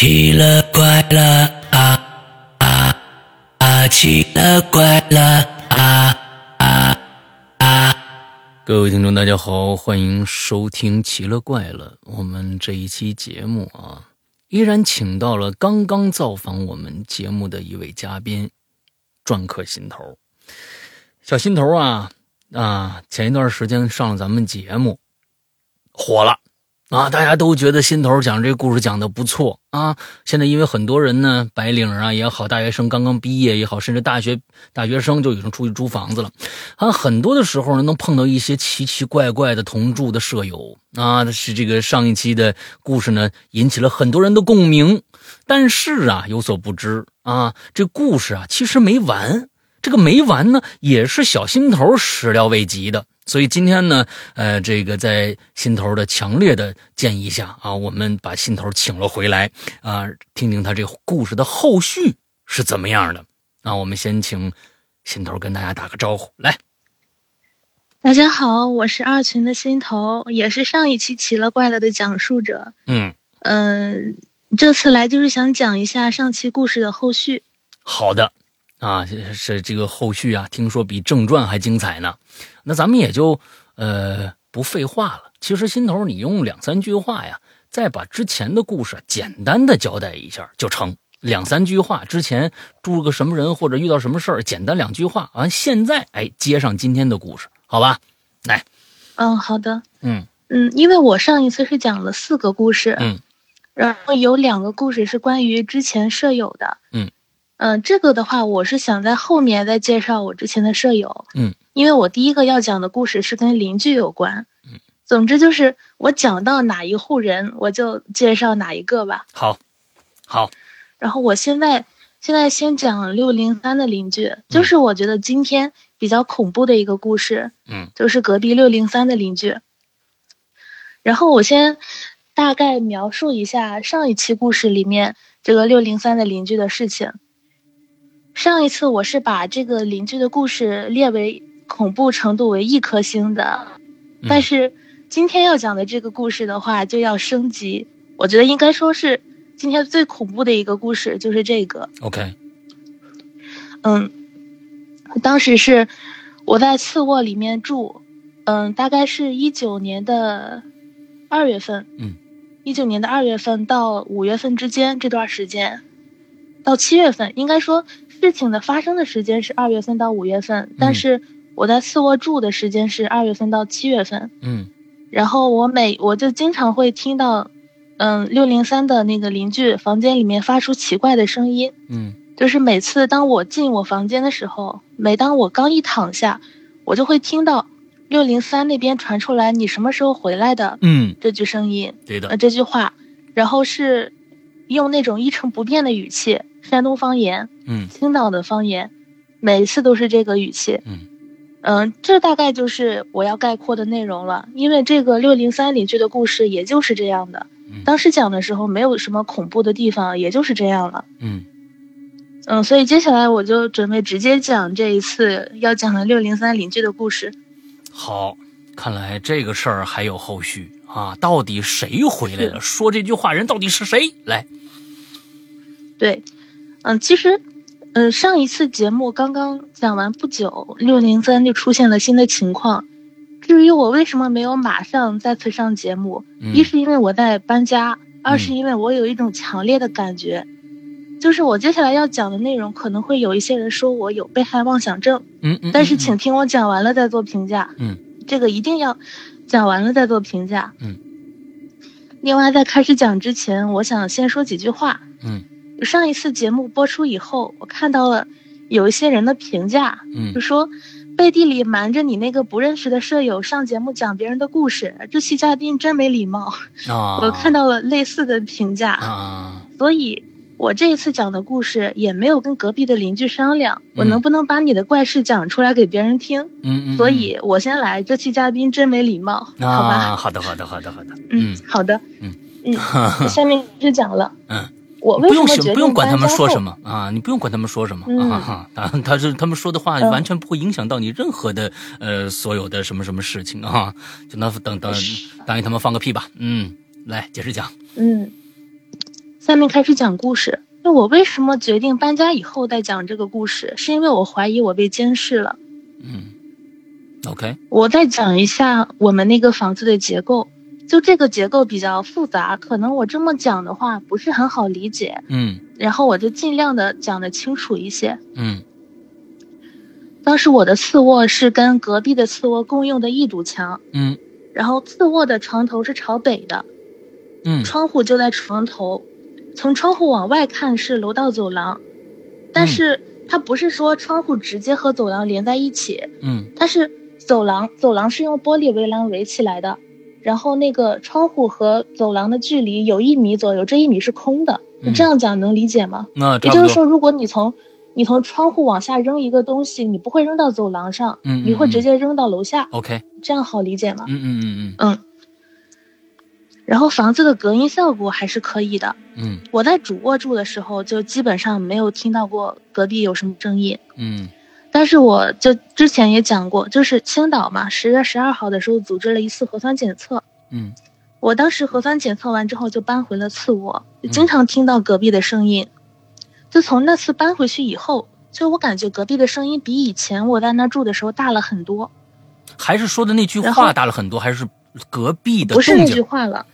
奇了怪了啊啊啊！奇了怪了啊啊啊！各位听众，大家好，欢迎收听《奇了怪了》。我们这一期节目啊，依然请到了刚刚造访我们节目的一位嘉宾——篆刻心头。小心头啊啊！前一段时间上了咱们节目，火了。啊，大家都觉得心头讲这故事讲的不错啊。现在因为很多人呢，白领啊也好，大学生刚刚毕业也好，甚至大学大学生就已经出去租房子了。啊，很多的时候呢，能碰到一些奇奇怪怪的同住的舍友啊。是这个上一期的故事呢，引起了很多人的共鸣。但是啊，有所不知啊，这故事啊其实没完。这个没完呢，也是小心头始料未及的。所以今天呢，呃，这个在心头的强烈的建议下啊，我们把心头请了回来啊，听听他这个故事的后续是怎么样的那。我们先请心头跟大家打个招呼，来。大家好，我是二群的心头，也是上一期奇了怪了的讲述者。嗯嗯，这次来就是想讲一下上期故事的后续。好的。啊，是这个后续啊，听说比正传还精彩呢。那咱们也就呃不废话了。其实心头，你用两三句话呀，再把之前的故事简单的交代一下就成。两三句话，之前住个什么人或者遇到什么事儿，简单两句话。完，现在哎接上今天的故事，好吧？来，嗯，好的，嗯嗯，因为我上一次是讲了四个故事，嗯，然后有两个故事是关于之前舍友的，嗯。嗯，这个的话，我是想在后面再介绍我之前的舍友。嗯，因为我第一个要讲的故事是跟邻居有关。嗯，总之就是我讲到哪一户人，我就介绍哪一个吧。好，好。然后我现在现在先讲六零三的邻居，就是我觉得今天比较恐怖的一个故事。嗯，就是隔壁六零三的邻居。然后我先大概描述一下上一期故事里面这个六零三的邻居的事情。上一次我是把这个邻居的故事列为恐怖程度为一颗星的，但是今天要讲的这个故事的话就要升级。我觉得应该说是今天最恐怖的一个故事就是这个。OK，嗯，当时是我在次卧里面住，嗯，大概是一九年的二月份，嗯，一九年的二月份到五月份之间这段时间，到七月份应该说。事情的发生的时间是二月份到五月份，但是我在次卧住的时间是二月份到七月份。嗯，然后我每我就经常会听到，嗯，六零三的那个邻居房间里面发出奇怪的声音。嗯，就是每次当我进我房间的时候，每当我刚一躺下，我就会听到六零三那边传出来“你什么时候回来的”嗯这句声音。对的，呃，这句话，然后是用那种一成不变的语气。山东方言，嗯，青岛的方言，每次都是这个语气，嗯，嗯，这大概就是我要概括的内容了。因为这个六零三邻居的故事也就是这样的，当时讲的时候没有什么恐怖的地方，也就是这样了，嗯，嗯，所以接下来我就准备直接讲这一次要讲的六零三邻居的故事。好，看来这个事儿还有后续啊！到底谁回来了？说这句话人到底是谁？来，对。嗯，其实，呃，上一次节目刚刚讲完不久，六零三就出现了新的情况。至于我为什么没有马上再次上节目，一是因为我在搬家，二是因为我有一种强烈的感觉，就是我接下来要讲的内容可能会有一些人说我有被害妄想症。嗯嗯。但是请听我讲完了再做评价。嗯。这个一定要讲完了再做评价。嗯。另外，在开始讲之前，我想先说几句话。嗯。上一次节目播出以后，我看到了有一些人的评价，嗯，就说背地里瞒着你那个不认识的舍友上节目讲别人的故事，这期嘉宾真没礼貌。啊，我看到了类似的评价。啊，所以我这一次讲的故事也没有跟隔壁的邻居商量，我能不能把你的怪事讲出来给别人听？嗯嗯，所以我先来，这期嘉宾真没礼貌，好吧？好的好的好的好的，嗯，好的，嗯。嗯，下面就讲了，嗯。我不用不用管他们说什么啊，你不用管他们说什么啊，他他是他们说的话完全不会影响到你任何的呃所有的什么什么事情啊，就那等等答应他们放个屁吧，嗯，来接着讲，嗯，下面开始讲故事。那我为什么决定搬家以后再讲这个故事？是因为我怀疑我被监视了。嗯，OK，我再讲一下我们那个房子的结构。就这个结构比较复杂，可能我这么讲的话不是很好理解。嗯然后我就尽量的讲的清楚一些。嗯当时我的次卧是跟隔壁的次卧共用的一堵墙，嗯然后次卧的床头是朝北的，嗯窗户就在床头，从窗户往外看是楼道走廊，但是它不是说窗户直接和走廊连在一起，嗯它是走廊，走廊是用玻璃围栏围起来的，然后那个窗户和走廊的距离有一米左右，这一米是空的。你这样讲能理解吗？那。也就是说，如果你从你从窗户往下扔一个东西，你不会扔到走廊上，嗯嗯你会直接扔到楼下，OK，这样好理解吗？嗯嗯嗯嗯。然后房子的隔音效果还是可以的。嗯我在主卧住的时候，就基本上没有听到过隔壁有什么声音。嗯但是我就之前也讲过，就是青岛嘛，十月十二号的时候组织了一次核酸检测。嗯我当时核酸检测完之后就搬回了次卧，经常听到隔壁的声音。自从那次搬回去以后，就我感觉隔壁的声音比以前我在那住的时候大了很多，还是说的那句话大了很多，还是隔壁的不是那句话了，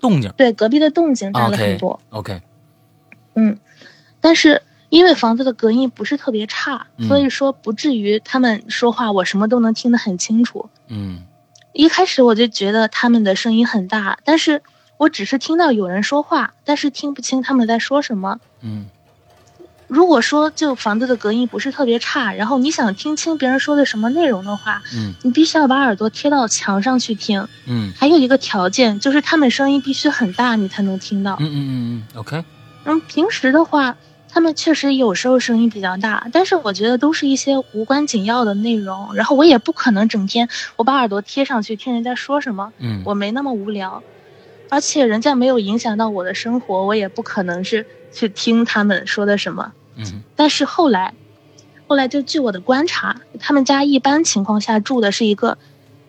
动静对，隔壁的动静大了很多。？OK，嗯，但是因为房子的隔音不是特别差，嗯所以说不至于他们说话我什么都能听得很清楚。嗯一开始我就觉得他们的声音很大，但是我只是听到有人说话，但是听不清他们在说什么。嗯如果说就房子的隔音不是特别差，然后你想听清别人说的什么内容的话，嗯你必须要把耳朵贴到墙上去听。嗯还有一个条件就是他们声音必须很大，你才能听到嗯。嗯嗯嗯，OK，嗯，平时的话，他们确实有时候声音比较大，但是我觉得都是一些无关紧要的内容。然后我也不可能整天我把耳朵贴上去听人家说什么，嗯我没那么无聊。而且人家没有影响到我的生活，我也不可能是去听他们说的什么。嗯但是后来，后来就据我的观察，他们家一般情况下住的是一个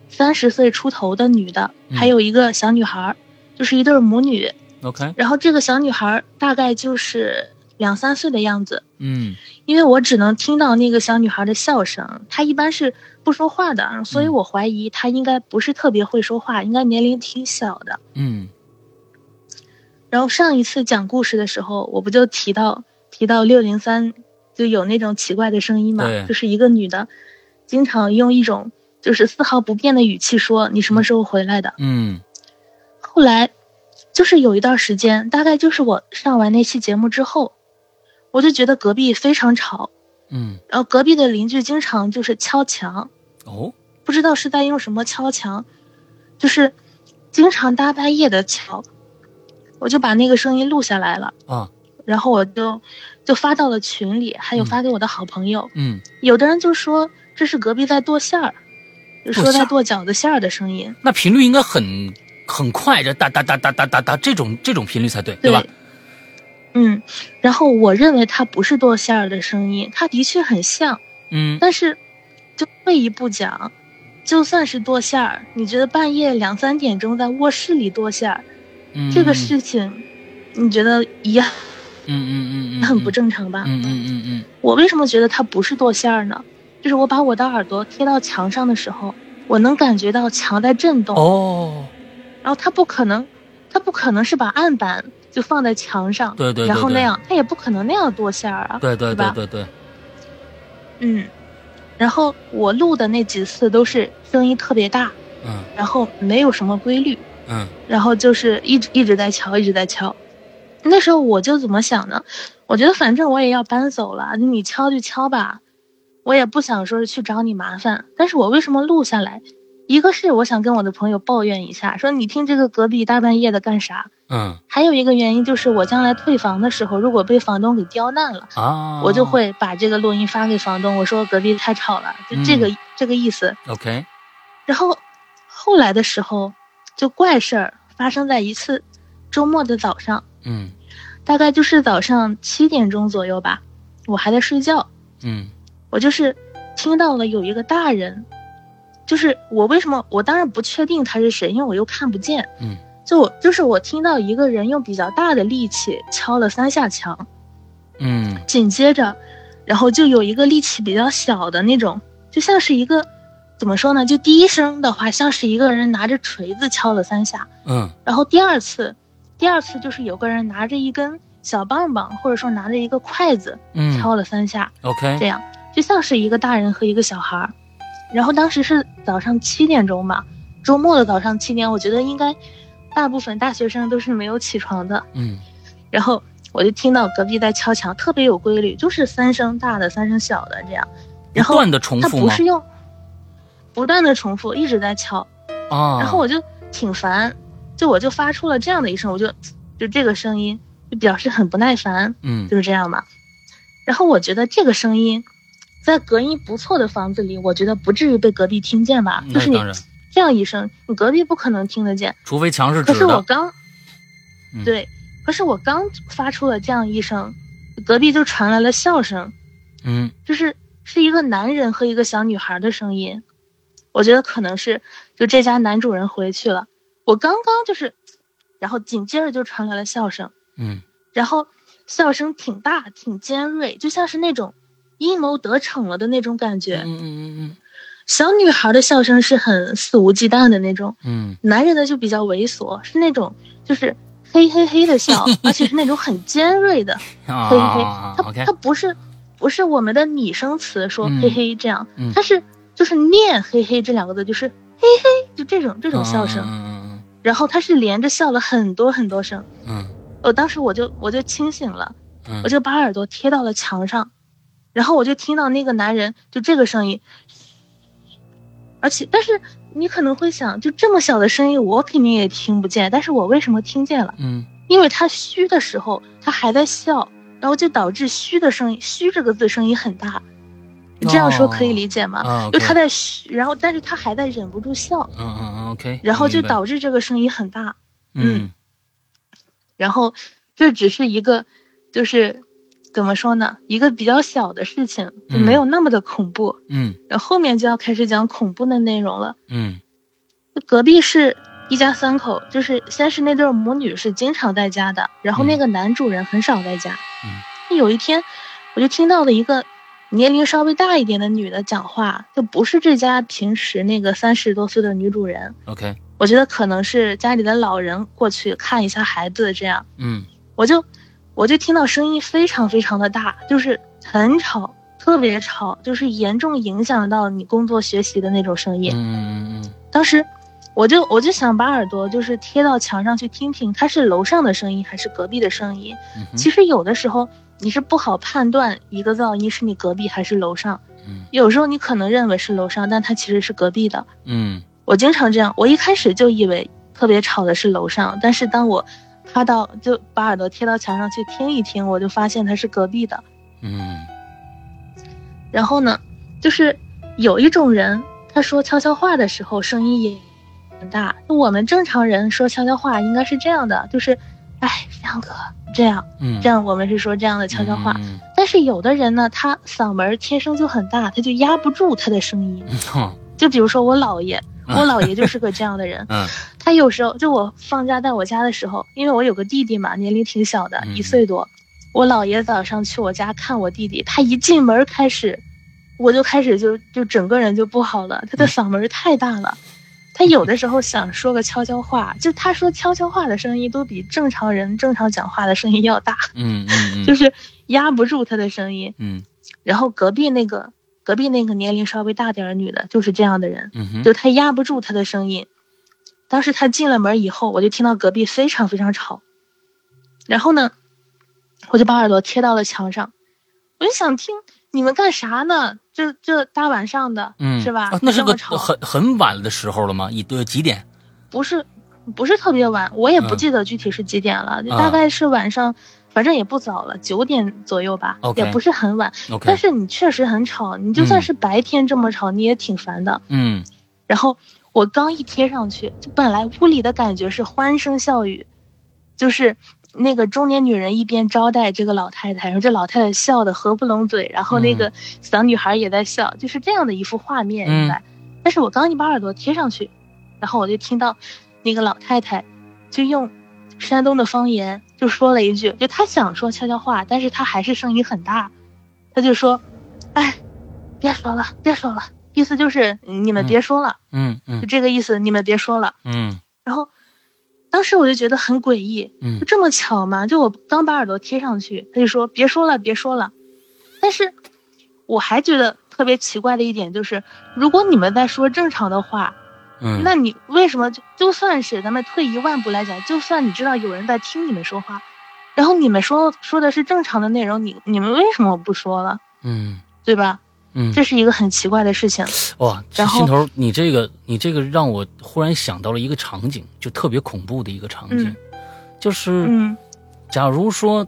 三十岁出头的女的，嗯还有一个小女孩儿，就是一对母女。OK，然后这个小女孩儿大概就是两三岁的样子，嗯。因为我只能听到那个小女孩的笑声，她一般是不说话的，所以嗯。我怀疑她应该不是特别会说话，应该年龄挺小的。嗯。然后上一次讲故事的时候，我不就提到提到六零三就有那种奇怪的声音嘛，就是一个女的，经常用一种就是丝毫不变的语气说你什么时候回来的。嗯。后来就是有一段时间，大概就是我上完那期节目之后，我就觉得隔壁非常吵，嗯，然后隔壁的邻居经常就是敲墙，哦，不知道是在用什么敲墙，就是经常大半夜的敲，我就把那个声音录下来了。啊，然后我就就发到了群里，还有嗯发给我的好朋友。嗯有的人就说这是隔壁在剁馅儿，就说在剁饺子馅儿的声音。那频率应该很很快，这哒哒哒哒哒哒哒这种这种频率才对，对吧？嗯，然后我认为它不是剁馅儿的声音，它的确很像，嗯但是就退一步讲，就算是剁馅儿，你觉得半夜两三点钟在卧室里剁馅儿，嗯，这个事情，你觉得一样嗯嗯嗯嗯很不正常吧？嗯嗯嗯嗯我为什么觉得它不是剁馅儿呢？就是我把我的耳朵贴到墙上的时候，我能感觉到墙在震动，哦，然后它不可能，它不可能是把案板就放在墙上，对对对对然后那样，他也不可能那样剁馅儿啊，对对对对对，嗯，然后我录的那几次都是声音特别大，嗯然后没有什么规律，嗯然后就是一直一直在敲，一直在敲。那时候我就怎么想呢？我觉得反正我也要搬走了，你敲就敲吧，我也不想说是去找你麻烦。但是我为什么录下来？一个是我想跟我的朋友抱怨一下，说你听这个隔壁大半夜的干啥？嗯。还有一个原因就是我将来退房的时候，如果被房东给刁难了，啊，我就会把这个录音发给房东，我说隔壁太吵了，就这个、这个意思。OK，然后后来的时候，就怪事儿发生在一次周末的早上，嗯。大概就是早上七点钟左右吧，我还在睡觉，嗯。我就是听到了有一个大人，就是我为什么我当然不确定他是谁，因为我又看不见，嗯。就我就是我听到一个人用比较大的力气敲了三下墙，嗯。紧接着，然后就有一个力气比较小的那种，就像是一个怎么说呢？就第一声的话，像是一个人拿着锤子敲了三下，嗯。然后第二次，第二次就是有个人拿着一根小棒棒，或者说拿着一个筷子嗯。敲了三下，，OK，这样就像是一个大人和一个小孩儿。然后当时是早上七点钟嘛，周末的早上七点，我觉得应该大部分大学生都是没有起床的。嗯然后我就听到隔壁在敲墙，特别有规律，就是三声大的，三声小的这样。然后不断的重它复吗？不是用不断的重复，一直在敲。啊，然后我就挺烦，就我就发出了这样的一声，我就就这个声音就表示很不耐烦，嗯就是这样嘛。然后我觉得这个声音，在隔音不错的房子里，我觉得不至于被隔壁听见吧。就是你这样一声，你隔壁不可能听得见。除非墙是可，是我刚，嗯对，可是我刚发出了这样一声，隔壁就传来了笑声，嗯就是是一个男人和一个小女孩的声音。我觉得可能是就这家男主人回去了。我刚刚就是，然后紧接着就传来了笑声，嗯然后笑声挺大、挺尖锐，就像是那种阴谋得逞了的那种感觉。嗯嗯嗯小女孩的笑声是很肆无忌惮的那种，嗯男人的就比较猥琐，是那种就是嘿嘿嘿的笑，而且是那种很尖锐的嘿嘿嘿。啊它，OK，它不是不是我们的拟声词说嗯嘿嘿这样，嗯它是就是念嘿嘿这两个字，就是嘿嘿，就这种这种笑声，嗯然后他是连着笑了很多很多声。嗯我当时我就我就清醒了，嗯我就把耳朵贴到了墙上，然后我就听到那个男人就这个声音，而且但是你可能会想，就这么小的声音，我肯定也听不见，但是我为什么听见了？嗯因为他虚的时候，他还在笑，然后就导致虚的声音，虚这个字声音很大。你这样说可以理解吗？啊就他在虚，然后但是他还在忍不住笑，嗯嗯嗯，OK，然后就导致这个声音很大。嗯然后这只是一个，就是怎么说呢，一个比较小的事情，就没有那么的恐怖。嗯然后后面就要开始讲恐怖的内容了。嗯隔壁是一家三口，就是先是那对母女是经常在家的，然后那个男主人很少在家。嗯，有一天，我就听到了一个年龄稍微大一点的女的讲话，就不是这家平时那个三十多岁的女主人。，OK，我觉得可能是家里的老人过去看一下孩子这样。嗯我就我就听到声音非常非常的大，就是很吵，特别吵，就是严重影响到你工作学习的那种声音。嗯嗯当时我就我就想把耳朵就是贴到墙上去听听，它是楼上的声音还是隔壁的声音。嗯其实有的时候你是不好判断一个噪音是你隔壁还是楼上，嗯有时候你可能认为是楼上，但它其实是隔壁的。嗯我经常这样，我一开始就以为特别吵的是楼上，但是当我趴到就把耳朵贴到墙上去听一听，我就发现它是隔壁的。嗯然后呢，就是有一种人，他说悄悄话的时候声音也很大。我们正常人说悄悄话应该是这样的，就是，哎，亮哥这样嗯，这样，我们是说这样的悄悄话。嗯但是有的人呢，他嗓门儿天生就很大，他就压不住他的声音。嗯就比如说我姥爷，我姥爷就是个这样的人。嗯他有时候就我放假在我家的时候，因为我有个弟弟嘛，年龄挺小的，嗯一岁多。我姥爷早上去我家看我弟弟，他一进门开始，我就开始就就整个人就不好了，他的嗓门太大了。他有的时候想说个悄悄话，就他说悄悄话的声音都比正常人正常讲话的声音要大，嗯嗯 就是压不住他的声音。嗯然后隔壁那个隔壁那个年龄稍微大点儿的女的，就是这样的人。就她压不住她的声音。当时她进了门以后，我就听到隔壁非常非常吵，然后呢，我就把耳朵贴到了墙上，我就想听你们干啥呢？这这大晚上的，嗯是吧？啊那是个很很晚的时候了吗？一对几点？不是不是特别晚，我也不嗯记得具体是几点了，大概是晚上，反正也不早了，九点左右吧也不是很晚。但是你确实很吵，你就算是白天这么吵，你也挺烦的。嗯然后我刚一贴上去，就本来屋里的感觉是欢声笑语，就是那个中年女人一边招待这个老太太，然后这老太太笑得合不拢嘴，然后那个小女孩也在笑，就是这样的一幅画面嗯应该。但是我刚一把耳朵贴上去，然后我就听到那个老太太就用山东的方言就说了一句，就他想说悄悄话，但是他还是声音很大，他就说：“哎，别说了，别说了。”意思就是你们别说了，嗯就嗯这个意思，你们别说了。嗯然后当时我就觉得很诡异，嗯就这么巧吗？就我刚把耳朵贴上去，他就说别说了，别说了。但是我还觉得特别奇怪的一点就是，如果你们在说正常的话，嗯，那你为什么就就算是咱们退一万步来讲，就算你知道有人在听你们说话，然后你们说说的是正常的内容，你你们为什么不说了？嗯对吧？嗯，这是一个很奇怪的事情。哇，然后心头，你这个你这个让我忽然想到了一个场景，就特别恐怖的一个场景，嗯就是嗯假如说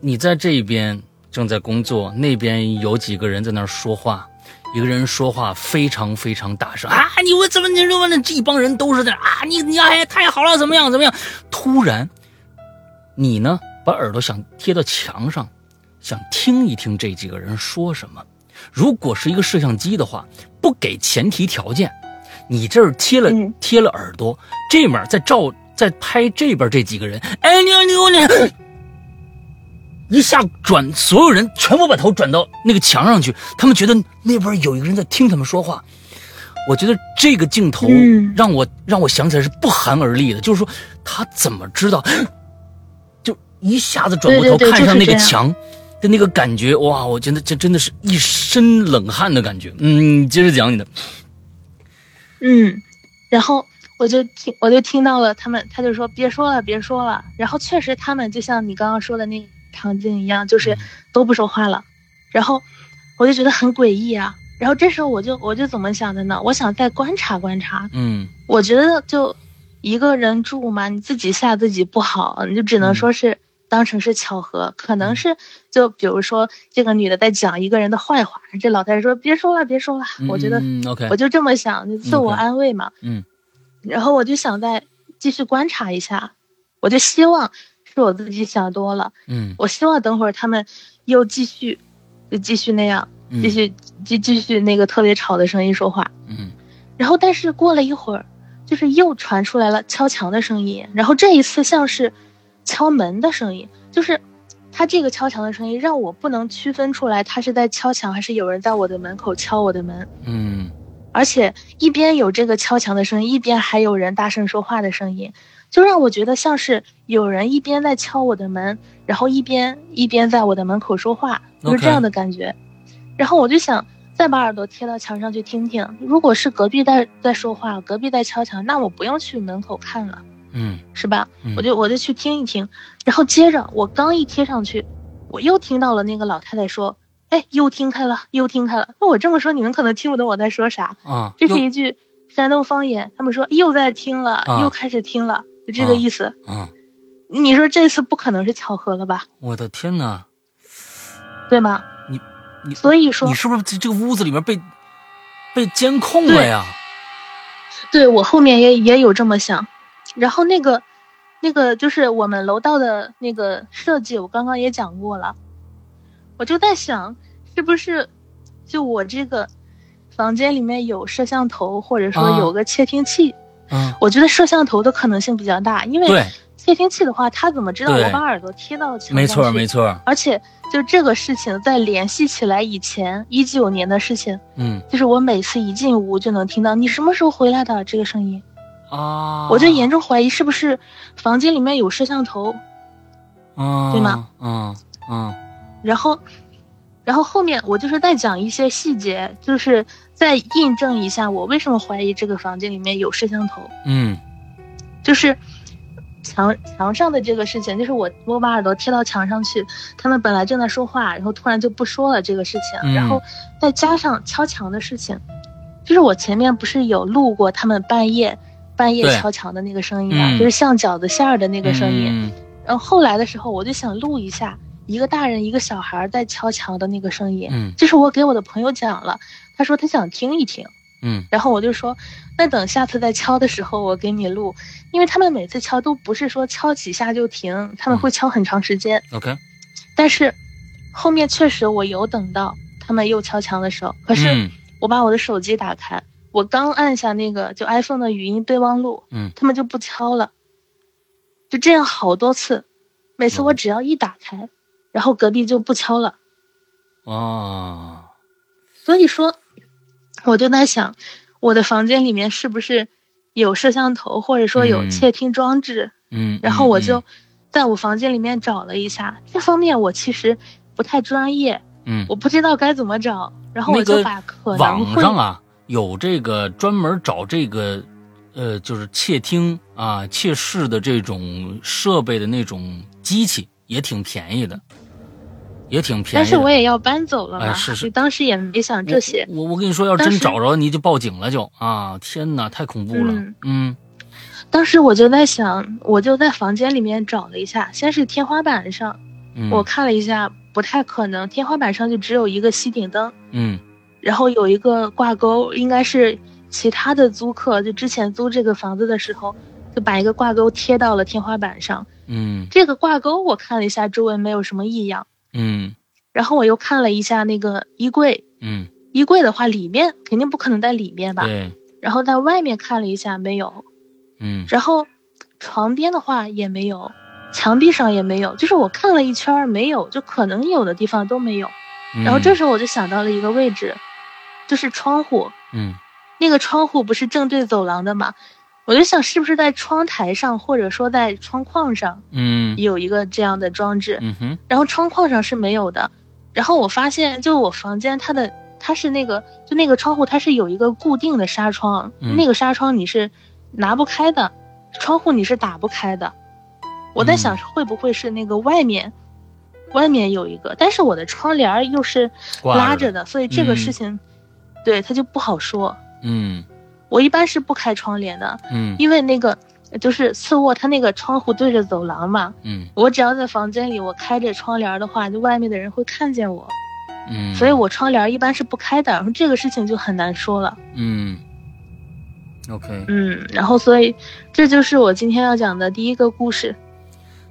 你在这边正在工作，那边有几个人在那儿说话，一个人说话非常非常大声啊，你我怎么你说呢？这帮人都是在啊，你你哎太好了，怎么样怎么样？突然，你呢把耳朵想贴到墙上，想听一听这几个人说什么。如果是一个摄像机的话，不给前提条件，你这儿贴了、嗯贴了耳朵，这面在照在拍这边这几个人，哎你你你，一下转，所有人全部把头转到那个墙上去，他们觉得那边有一个人在听他们说话。我觉得这个镜头嗯让我、让我想起来是不寒而栗的，就是说他怎么知道，就一下子转过头看上那个墙的那个感觉，哇！我觉得这真的是一身冷汗的感觉。嗯，接着讲你的。嗯，然后我就听我就听到了他们，他就说别说了，别说了。然后确实他们就像你刚刚说的那个场景一样，就是都不说话了。然后我就觉得很诡异啊。然后这时候我就我就怎么想的呢？我想再观察观察。嗯我觉得就一个人住嘛，你自己吓自己不好，你就只能说是当成是巧合，可能是就比如说这个女的在讲一个人的坏话，这老太太说别说了别说了，我觉得嗯，OK，我就这么想，就自我安慰嘛。嗯然后我就想再继续观察一下，我就希望是我自己想多了，嗯我希望等会儿他们又继续，就继续那样，嗯继续继继续那个特别吵的声音说话。嗯然后但是过了一会儿，就是又传出来了敲墙的声音，然后这一次像是敲门的声音，就是他这个敲墙的声音让我不能区分出来他是在敲墙还是有人在我的门口敲我的门。嗯而且一边有这个敲墙的声音，一边还有人大声说话的声音，就让我觉得像是有人一边在敲我的门，然后一边一边在我的门口说话，就是这样的感觉。然后我就想再把耳朵贴到墙上去听听，如果是隔壁在在说话，隔壁在敲墙，那我不用去门口看了，嗯是吧？嗯我就我就去听一听，然后接着我刚一贴上去，我又听到了那个老太太说：“哎，又听开了，又听开了。”那我这么说，你们可能听不懂我在说啥。啊，这是一句山东方言，他们说又在听了，啊又开始听了，就这个意思。啊，你说这次不可能是巧合了吧？我的天哪！对吗？你你所以说你，是不是这这个屋子里面被被监控了呀？对我后面也也有这么想。然后那个那个就是我们楼道的那个设计，我刚刚也讲过了。我就在想，是不是就我这个房间里面有摄像头，或者说啊有个窃听器？嗯，我觉得摄像头的可能性比较大，因为，窃听器的话，他怎么知道我把耳朵贴到墙上没错去没错，而且就这个事情在联系起来以前一九年的事情，嗯。就是我每次一进屋就能听到你什么时候回来的？这个声音，啊，我就严重怀疑是不是房间里面有摄像头，啊，对吗？嗯嗯。然后，然后后面我就是在讲一些细节，就是再印证一下我为什么怀疑这个房间里面有摄像头，嗯。就是。墙墙上的这个事情，就是我我把耳朵贴到墙上去，他们本来正在说话，然后突然就不说了这个事情，嗯。然后再加上敲墙的事情，就是我前面不是有录过他们半夜半夜敲墙的那个声音嘛，嗯。就是像饺子馅儿的那个声音。嗯。然后后来的时候，我就想录一下一个大人一个小孩在敲墙的那个声音，嗯。这是我给我的朋友讲了，他说他想听一听，嗯。然后我就说，那等下次再敲的时候我给你录，因为他们每次敲都不是说敲几下就停，他们会敲很长时间。，OK，但是后面确实我有等到他们又敲墙的时候，可是嗯。我把我的手机打开，我刚按下那个就 iPhone 的语音备忘录，嗯。他们就不敲了。就这样好多次，每次我只要一打开，然后隔壁就不敲了。哦，所以说，我就在想，我的房间里面是不是有摄像头，或者说有嗯。窃听装置？嗯，然后我嗯。就在我房间里面找了一下，这方面我其实不太专业，嗯，我不知道该怎么找，然后我就把可能网会上啊有这个专门找这个，呃，就是窃听啊、窃视的这种设备的那种机器，也挺便宜的，也挺便宜。但是我也要搬走了嘛，哎是是当时也没想这些。我我跟你说，要真找着你就报警了就啊！天哪，太恐怖了。嗯嗯当时我就在想，我就在房间里面找了一下，先是天花板上，嗯，我看了一下，不太可能，天花板上就只有一个吸顶灯，嗯然后有一个挂钩，应该是其他的租客就之前租这个房子的时候，就把一个挂钩贴到了天花板上。嗯这个挂钩我看了一下，周围没有什么异样。嗯。然后我又看了一下那个衣柜，嗯，衣柜的话里面肯定不可能在里面吧？对，然后在外面看了一下没有，嗯。然后床边的话也没有，墙壁上也没有，就是我看了一圈没有，就可能有的地方都没有。然后这时候我就想到了一个位置，就是窗户，嗯。那个窗户不是正对走廊的吗？我就想是不是在窗台上，或者说在窗框上嗯有一个这样的装置，嗯哼然后窗框上是没有的。然后我发现，就我房间它的它是那个就那个窗户它是有一个固定的纱窗，嗯那个纱窗你是拿不开的，窗户你是打不开的。我在想会不会是那个外面，外面有一个，但是我的窗帘儿又是拉着的，所以这个嗯事情，对它就不好说。嗯我一般是不开窗帘的，嗯因为那个就是次卧，它那个窗户对着走廊嘛。嗯我只要在房间里，我开着窗帘的话，就外面的人会看见我，嗯，所以我窗帘一般是不开的。然后这个事情就很难说了，嗯，OK，嗯，然后所以这就是我今天要讲的第一个故事。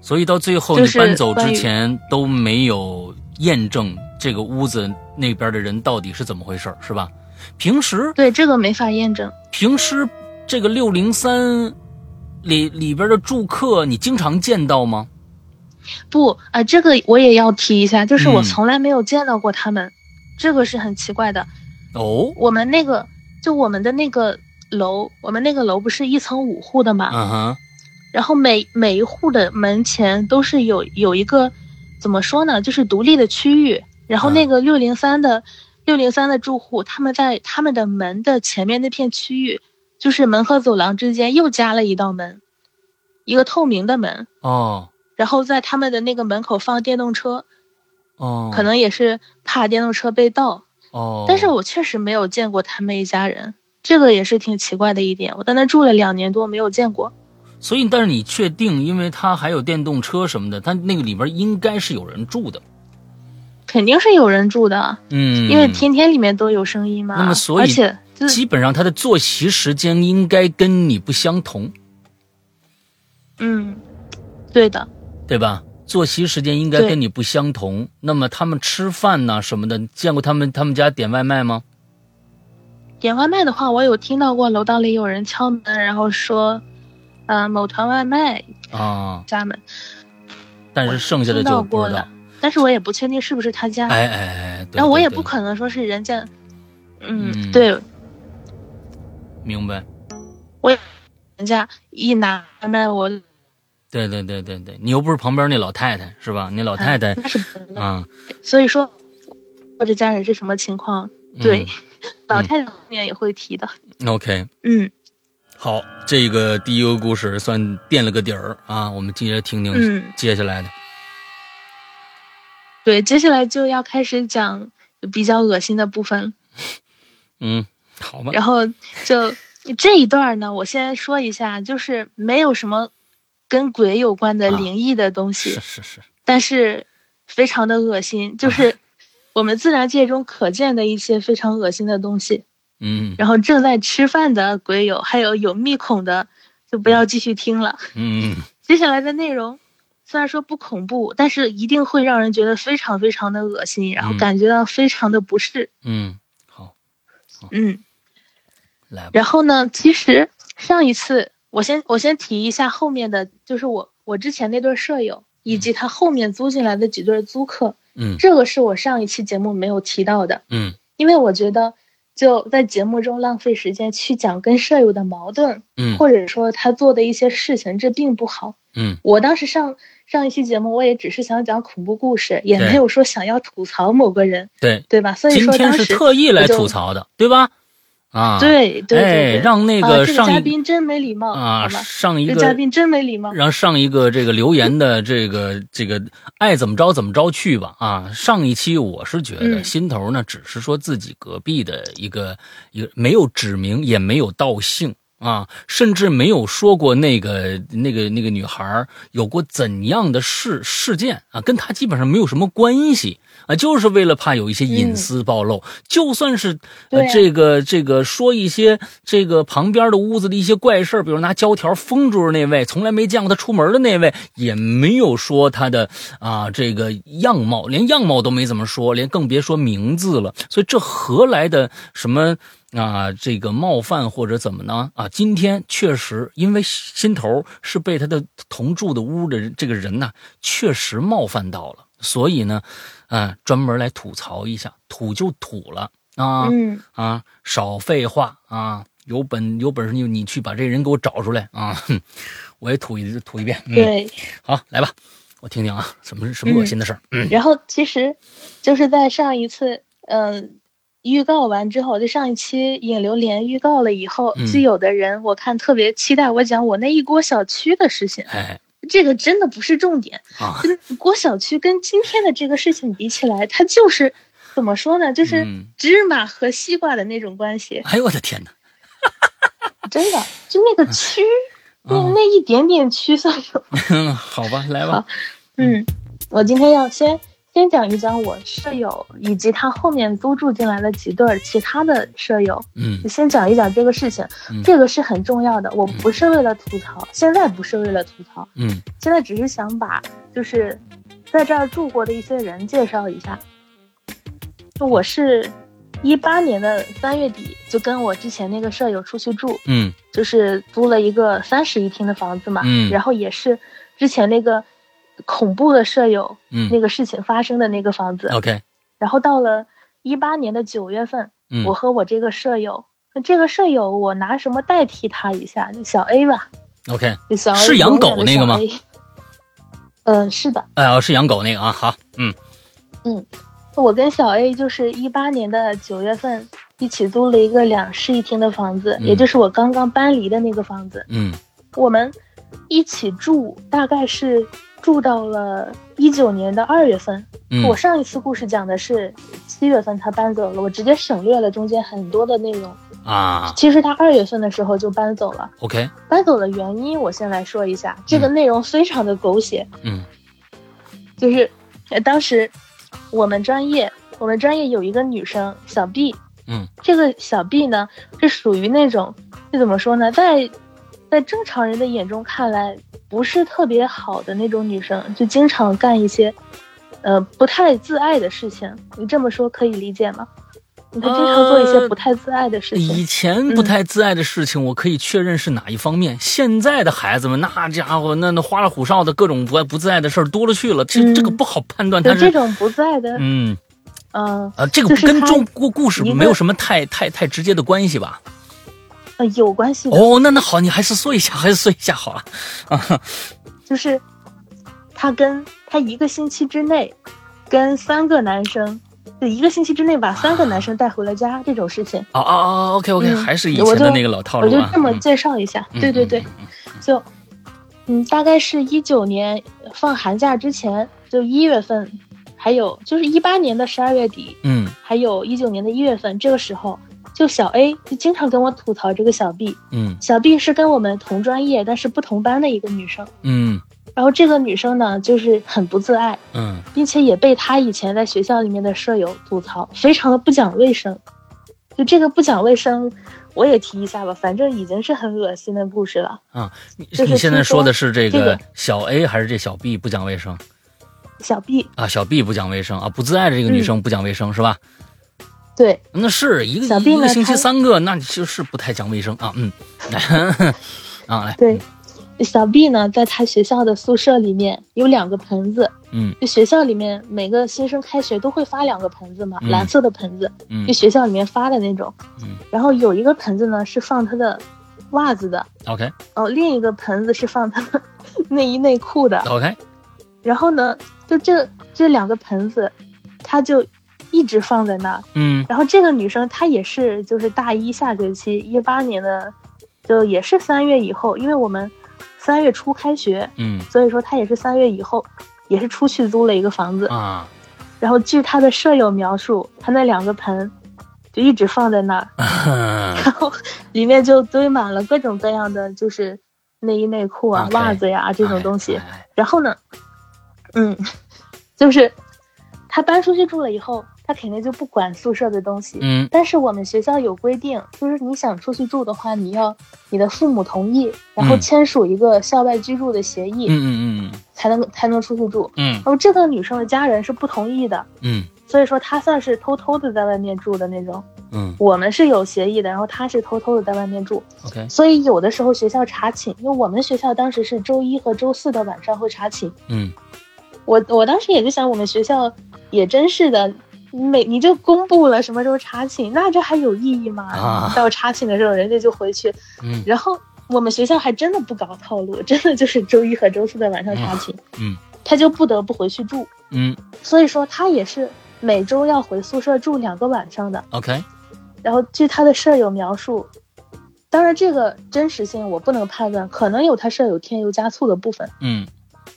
所以到最后你搬走之前都没有验证这个屋子那边的人到底是怎么回事，是吧？平时对，这个没法验证。平时这个六零三里里边的住客，你经常见到吗？不啊、这个我也要提一下，就是我嗯从来没有见到过他们，这个是很奇怪的。哦，我们那个就我们的那个楼，我们那个楼不是一层五户的嘛？嗯哼，然后每每一户的门前都是有有一个怎么说呢，就是独立的区域。然后那个六零三的六零三的住户，他们在他们的门的前面那片区域，就是门和走廊之间又加了一道门，一个透明的门。哦然后在他们的那个门口放电动车，哦，可能也是怕电动车被盗。哦，但是我确实没有见过他们一家人，这个也是挺奇怪的一点。我在那住了两年多，没有见过。所以，但是你确定，因为他还有电动车什么的，他那个里边应该是有人住的。肯定是有人住的，嗯，因为天天里面都有声音嘛。那么所以而且就基本上他的作息时间应该跟你不相同，嗯，对的，对吧？作息时间应该跟你不相同。那么他们吃饭呐、什么的，见过他们他们家点外卖吗？点外卖的话，我有听到过楼道里有人敲门，然后说，呃，某团外卖啊，家门，但是剩下的就不知道但是我也不确定是不是他家。哎哎哎，对然后我也不可能说是人家，嗯，嗯对，明白。我人家一拿外卖我，对对对对对，你又不是旁边那老太太是吧？那老太太啊，所以说，或者家人是什么情况？对，嗯老太太后面也会提的。，OK，嗯好，这个第一个故事算垫了个底儿啊，我们接着听听嗯，接下来的。对，接下来就要开始讲比较恶心的部分了。嗯，好吧，然后就这一段呢，我先说一下，就是没有什么跟鬼有关的啊灵异的东西，是是是，但是非常的恶心，就是我们自然界中可见的一些非常恶心的东西。嗯然后正在吃饭的鬼友，还有有密孔的，就不要继续听了。嗯接下来的内容虽然说不恐怖，但是一定会让人觉得非常非常的恶心，然后嗯。感觉到非常的不适。嗯，好，嗯，来。然后呢，其实上一次我先我先提一下后面的，就是我我之前那对舍友，以及他后面租进来的几对租客，嗯。这个是我上一期节目没有提到的，嗯。因为我觉得就在节目中浪费时间去讲跟舍友的矛盾，嗯。或者说他做的一些事情，这并不好。嗯。我当时上上一期节目，我也只是想讲恐怖故事，也没有说想要吐槽某个人，对，对吧？所以今天说当时是特意来吐槽的，对吧？啊，对对让那个个上一嘉宾真没礼貌，啊？上一个这嘉宾真没礼貌。让上一个这个留言的这个这个爱怎么着怎么着去吧啊！上一期我是觉得嗯心头呢，只是说自己隔壁的一个一个没有指名，也没有道姓啊，甚至没有说过那个那个那个女孩有过怎样的事事件啊，跟她基本上没有什么关系啊，就是为了怕有一些隐私暴露，就算是呃啊这个这个说一些这个旁边的屋子的一些怪事儿比如拿胶条封住那位，从来没见过他出门的那位，也没有说他的啊这个样貌，连样貌都没怎么说，连更别说名字了。所以这何来的什么啊这个冒犯或者怎么呢？啊，今天确实因为心头是被他的同住的屋的这个人呢，确实冒犯到了，所以呢，啊，专门来吐槽一下，吐就吐了啊。嗯，啊，少废话啊！有本有本事你你去把这人给我找出来啊！哼，我也吐一吐一遍。嗯，对。好，来吧，我听听啊，什么什么恶心的事儿？嗯然后其实就是在上一次，嗯、预告完之后，就上一期引流连预告了以后，嗯就有的人我看特别期待我讲我那一锅小区的事情。哎这个真的不是重点，郭小区跟今天的这个事情比起来，它就是怎么说呢？就是嗯芝麻和西瓜的那种关系，哎呦我的天哪！真的就那个区，那啊那一点点区算什么，好吧，来吧。嗯，我今天要先先讲一讲我舍友以及他后面租住进来的几对儿其他的舍友，嗯。先讲一讲这个事情，嗯。这个是很重要的。我不是为了吐槽，现在不是为了吐槽，嗯。现在只是想把就是在这儿住过的一些人介绍一下。我是一八年的三月底就跟我之前那个舍友出去住，嗯。就是租了一个三室一厅的房子嘛，嗯。然后也是之前那个恐怖的舍友嗯。那个事情发生的那个房子，，OK，然后到了一八年的九月份，嗯。我和我这个舍友，这个舍友我拿什么代替他一下？就小 A 吧，OK，就小 A 是养狗那个吗？嗯，是的，哎呀，是养狗那个啊，好，嗯我跟小 A 就是一八年的九月份一起租了一个两室一厅的房子，嗯。也就是我刚刚搬离的那个房子。嗯。我们一起住，大概是住到了一九年的二月份。嗯我上一次故事讲的是七月份他搬走了，我直接省略了中间很多的内容。啊其实他二月份的时候就搬走了，，OK，搬走的原因我先来说一下，这个内容非常的狗血，嗯就是呃当时我们专业我们专业有一个女生小 B，嗯这个小 B 呢是属于那种这怎么说呢，在在正常人的眼中看来不是特别好的那种女生，就经常干一些呃不太自爱的事情。你这么说可以理解吗？你她经常做一些不太自爱的事情。以前不太自爱的事情，我可以确认是哪一方面。现在的孩子们，那家伙那那花里胡哨的各种不不自爱的事儿多了去了，这、嗯这个不好判断就他是这种不自爱的，嗯这个跟中故故事没有什么太太太直接的关系吧？呃有关系的，哦，那那好，你还是说一下，还是说一下好了。啊，就是他跟他一个星期之内跟三个男生，就一个星期之内把三个男生带回了家这种事情。哦哦哦，OK OK，、嗯还是以前的那个老套我路啊。就这么嗯介绍一下，嗯对对对，就，嗯，大概是一九年放寒假之前，就一月份，还有就是一八年的十二月底，嗯还有一九年的一月份，这个时候，就小 A 就经常跟我吐槽这个小 B，嗯小 B 是跟我们同专业但是不同班的一个女生，嗯然后这个女生呢就是很不自爱，嗯并且也被她以前在学校里面的舍友吐槽，非常的不讲卫生。就这个不讲卫生，我也提一下吧，反正已经是很恶心的故事了。啊，你就是你现在说说的是这个小 A 还是这小 B 不讲卫生小 B 啊？小 B 不讲卫生啊，不自爱的这个女嗯生不讲卫生、是吧？对，那是一个一个星期三个，那就是不太讲卫生啊。嗯，啊来，对，小 B 呢，在他学校的宿舍里面有两个盆子，嗯就学校里面每个新生开学都会发两个盆子嘛，嗯蓝色的盆子，嗯就学校里面发的那种。嗯然后有一个盆子呢是放他的袜子的，，OK 哦，另一个盆子是放他的 内衣内裤的。OK，然后呢，就这这两个盆子，他就一直放在那儿。嗯然后这个女生她也是，就是大一下学期，一八年的，就也是三月以后，因为我们三月初开学，嗯所以说她也是三月以后，也是出去租了一个房子。啊，然后据她的舍友描述，她那两个盆就一直放在那儿，然后里面就堆满了各种各样的，就是内衣内裤啊、袜子呀这种东西。然后呢，嗯，就是她搬出去住了以后，她肯定就不管宿舍的东西。嗯但是我们学校有规定，就是你想出去住的话，你要你的父母同意，然后嗯签署一个校外居住的协议，嗯嗯才能才能出去住。嗯然后这个女生的家人是不同意的，嗯所以说她算是偷偷的在外面住的那种。嗯我们是有协议的，然后她是偷偷的在外面住。，OK，所以有的时候学校查寝，因为我们学校当时是周一和周四的晚上会查寝。嗯我我当时也就想，我们学校也真是的，每你就公布了什么时候查寝，那这还有意义吗？啊到查寝的时候，人家就回去。嗯然后我们学校还真的不搞套路，真的就是周一和周四的晚上查寝，嗯他就不得不回去住。嗯所以说他也是每周要回宿舍住两个晚上的。，OK，然后据他的舍友描述，当然这个真实性我不能判断，可能有他舍友添油加醋的部分。嗯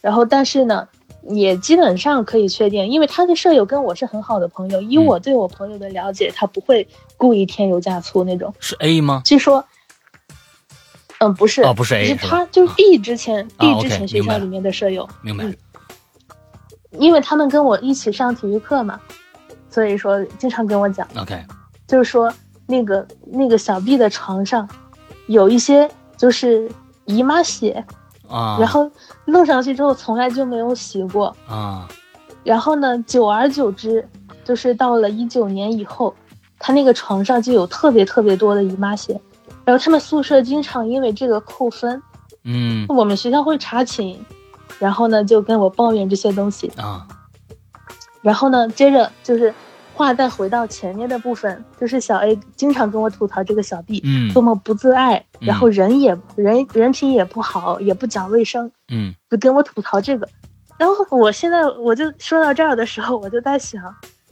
然后但是呢，也基本上可以确定，因为他的舍友跟我是很好的朋友，以嗯我对我朋友的了解，他不会故意添油加醋那种。是 A 吗？据说，嗯，不是，哦不是 A 是他就是 B 之前、啊 B 之前学校里面的舍友，明白嗯，因为他们跟我一起上体育课嘛，所以说经常跟我讲。OK，就是说那个那个小 B 的床上有一些就是姨妈血，啊，然后弄上去之后从来就没有洗过，啊。然后呢，久而久之，就是到了一九年以后，他那个床上就有特别特别多的姨妈血，然后他们宿舍经常因为这个扣分，嗯。我们学校会查寝，然后呢就跟我抱怨这些东西，啊。然后呢，接着就是话再回到前面的部分，就是小 A 经常跟我吐槽这个小 B，嗯多么不自爱，嗯然后人也人人品也不好，也不讲卫生，嗯就跟我吐槽这个。然后我现在我就说到这儿的时候，我就在想，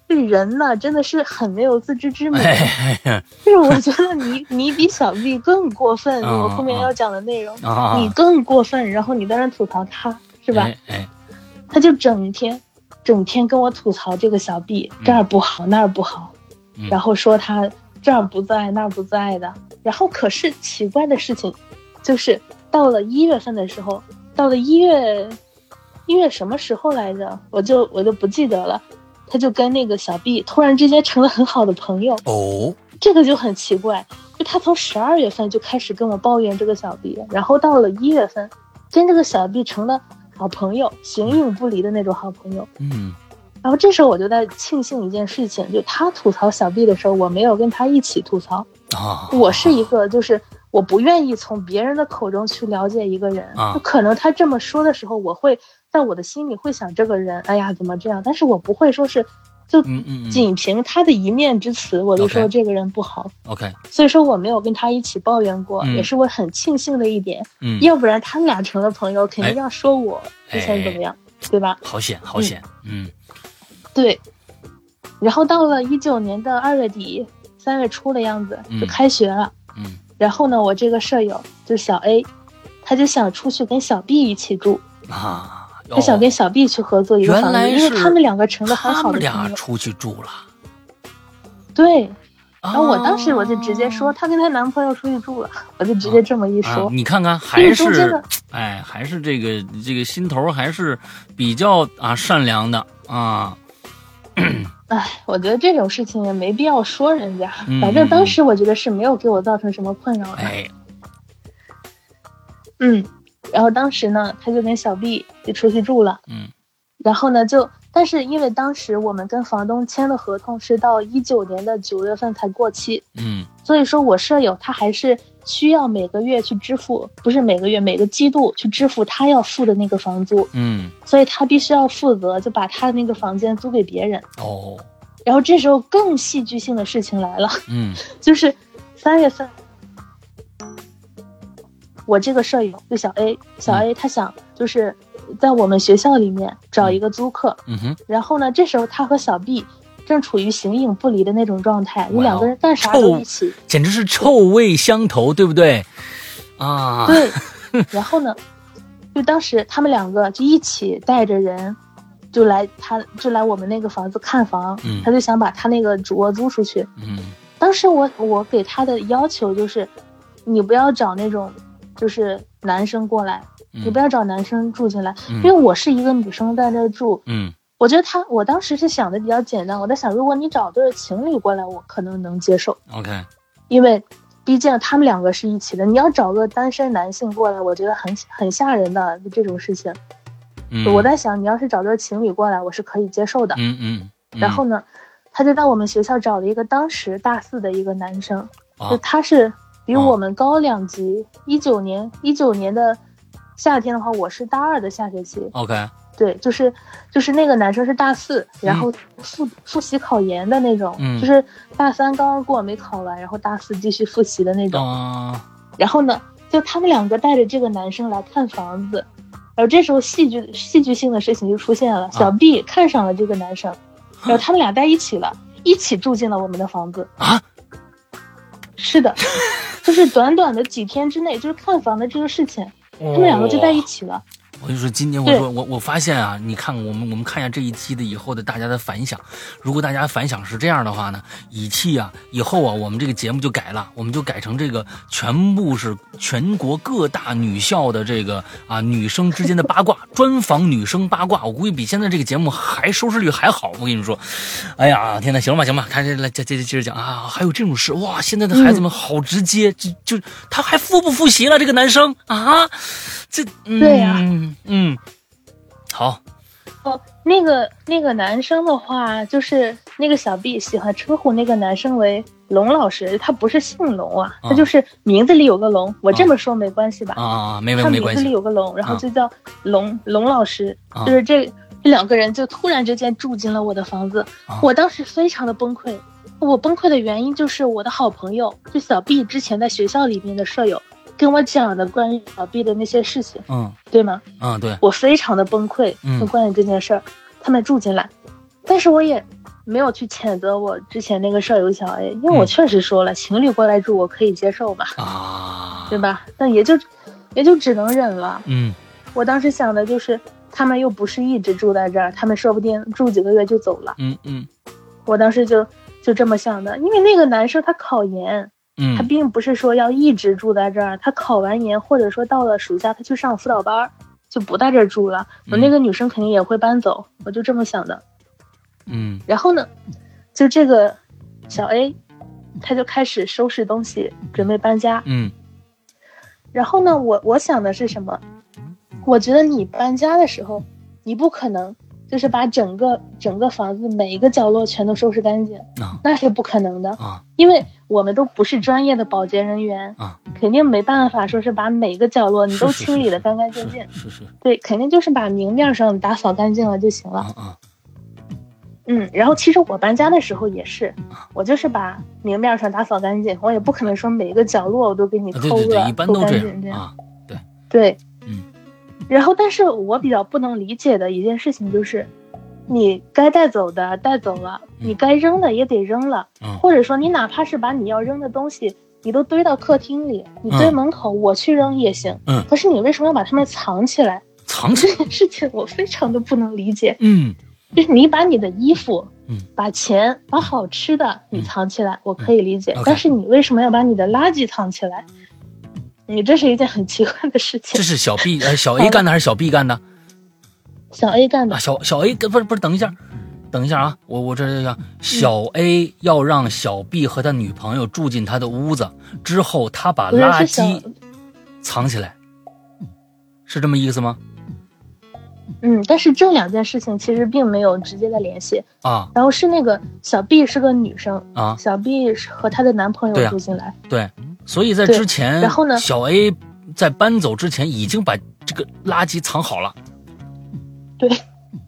这人呢真的是很没有自知之明。哎哎就是我觉得你你比小 B 更过分，嗯我后面要讲的内容，啊，你更过分，然后你在那吐槽他，是吧？他就整天整天跟我吐槽这个小 B 这儿不好那儿不好，嗯然后说他这儿不在那儿不在的。然后可是奇怪的事情，就是到了一月份的时候，到了一月一月什么时候来着？我就我就不记得了。他就跟那个小 B 突然之间成了很好的朋友，哦这个就很奇怪。就他从十二月份就开始跟我抱怨这个小 B，然后到了一月份，跟这个小 B 成了好朋友，形影不离的那种好朋友。嗯然后这时候我就在庆幸一件事情，就他吐槽小 B 的时候，我没有跟他一起吐槽。啊，我是一个就是我不愿意从别人的口中去了解一个人，啊就可能他这么说的时候，我会在我的心里会想这个人，哎呀怎么这样，但是我不会说是就仅凭他的一面之词，我就说这个人不好。OK 所以说我没有跟他一起抱怨过，嗯。也是我很庆幸的一点。嗯，要不然他们俩成了朋友，肯哎。定要说我之前怎么样，对吧？好险好险，嗯。对。然后到了一九年的二月底、三月初的样子，嗯。就开学了。嗯。然后呢，我这个舍友就是小 A，他就想出去跟小 B 一起住，啊，他想跟小 B 去合作一个房子，原来因为他们两个成了很好的朋友。俩出去住了，对，然然后我当时我就直接说，她跟她男朋友出去住了，我就直接这么一啊说。，你看看还是的哎，还是这个这个心头还是比较啊善良的啊，哎，我觉得这种事情也没必要说人家，嗯反正当时我觉得是没有给我造成什么困扰的。哎，嗯，然后当时呢，他就跟小 B 就出去住了，嗯。然后呢就，但是因为当时我们跟房东签的合同是到一九年的九月份才过期，嗯。所以说我舍友他还是需要每个月去支付，不是每个月，每个季度去支付他要付的那个房租，嗯，所以他必须要负责，就把他的那个房间租给别人。哦，然后这时候更戏剧性的事情来了，嗯。就是三月份，我这个舍友就小 A，小 A 他想就是在我们学校里面找一个租客，嗯哼，然后呢，这时候他和小 B 正处于形影不离的那种状态，你两个人干啥都一起，简直是臭味相投，对不对？啊，对。然后呢，就当时他们两个就一起带着人，就来他就来我们那个房子看房，嗯他就想把他那个主卧租出去。嗯当时我我给他的要求就是，你不要找那种就是男生过来，你不要找男生住进来，嗯因为我是一个女生在这住。嗯我觉得他，我当时是想的比较简单，我在想，如果你找对情侣过来，我可能能接受，，OK，因为毕竟他们两个是一起的。你要找个单身男性过来，我觉得很很吓人的这种事情。嗯，我在想，你要是找对情侣过来，我是可以接受的。嗯嗯，嗯然后呢，他就在我们学校找了一个当时大四的一个男生，啊就他是比啊我们高两级。一九年，一九年的夏天的话，我是大二的下学期。，OK，对，就是就是那个男生是大四，然后复复习考研的那种，嗯就是大三刚刚过没考完，然后大四继续复习的那种。啊，然后呢，就他们两个带着这个男生来看房子，然后这时候戏剧戏剧性的事情就出现了，小 B 看上了这个男生，然后他们俩在一起了，一起住进了我们的房子。啊，是的，就是短短的几天之内，就是看房的这个事情，他们两个就在一起了。我就说今天我说我我发现啊，你看我们我们看一下这一期的以后的大家的反响，如果大家反响是这样的话呢，以气啊以后啊我们这个节目就改了，我们就改成这个全部是全国各大女校的这个啊女生之间的八卦，专访女生八卦，我估计比现在这个节目还收视率还好。我跟你说，哎呀天呐，行吧行吧，看这来接接接着讲啊，还有这种事哇，现在的孩子们好直接，就就他还复不复习了这个男生啊，这嗯对呀嗯，好，哦，那个那个男生的话，就是那个小 B 喜欢称呼那个男生为龙老师，他不是姓龙啊，啊他就是名字里有个龙。我这么说没关系吧？啊啊，没没他名字里有个龙，然后啊就叫龙龙老师，啊就是这这两个人就突然之间住进了我的房子，啊我当时非常的崩溃。我崩溃的原因就是我的好朋友，就小 B 之前在学校里面的舍友跟我讲的关于小 B 的那些事情，嗯对吗？嗯对，我非常的崩溃，嗯就关于这件事儿，他们住进来，但是我也没有去谴责我之前那个舍友小 A，因为我嗯确实说了，情侣过来住我可以接受吧，啊，对？吧？但也就也就只能忍了。嗯我当时想的就是，他们又不是一直住在这儿，他们说不定住几个月就走了。嗯嗯我当时就就这么想的，因为那个男生他考研，他嗯并不是说要一直住在这儿，他考完研或者说到了暑假他去上辅导班儿，就不在这儿住了。我嗯那个女生肯定也会搬走，我就这么想的。嗯然后呢，就这个小 A，他就开始收拾东西，准备搬家。嗯然后呢，我我想的是什么？我觉得你搬家的时候，你不可能就是把整个整个房子每一个角落全都收拾干净，啊那是不可能的，啊因为我们都不是专业的保洁人员，啊，肯定没办法说是把每个角落你都清理的干干净净。是是对，肯定就是把明面上打扫干净了就行了。嗯，然后其实我搬家的时候也是，我就是把明面上打扫干净，我也不可能说每个角落我都给你啊，抠个对对对，一般抠都这干净这样啊，对，嗯。然后，但是我比较不能理解的一件事情就是，你该带走的带走了，嗯你该扔的也得扔了，嗯或者说你哪怕是把你要扔的东西，你都堆到客厅里，你堆嗯门口，我去扔也行。嗯可是你为什么要把它们藏起来？藏起来，这件事情我非常的不能理解。嗯就是你把你的衣服，嗯把钱，把好吃的你嗯藏起来，我可以理解。但是你为什么要把你的垃圾藏起来？你这是一件很奇怪的事情这。是小 B 呃小 A 干的还是小 B 干的小 A 干的啊？，小小 A 不是不是，等一下，等一下啊，我我这这样，小 A 要让小 B 和他女朋友住进他的屋子之后，他把垃圾藏起来，是这么意思吗？嗯，但是这两件事情其实并没有直接的联系。啊然后是那个小 B 是个女生，啊，小 B 是和她的男朋友住进来，对，所以在之前，然后呢？小 A 在搬走之前已经把这个垃圾藏好了。对，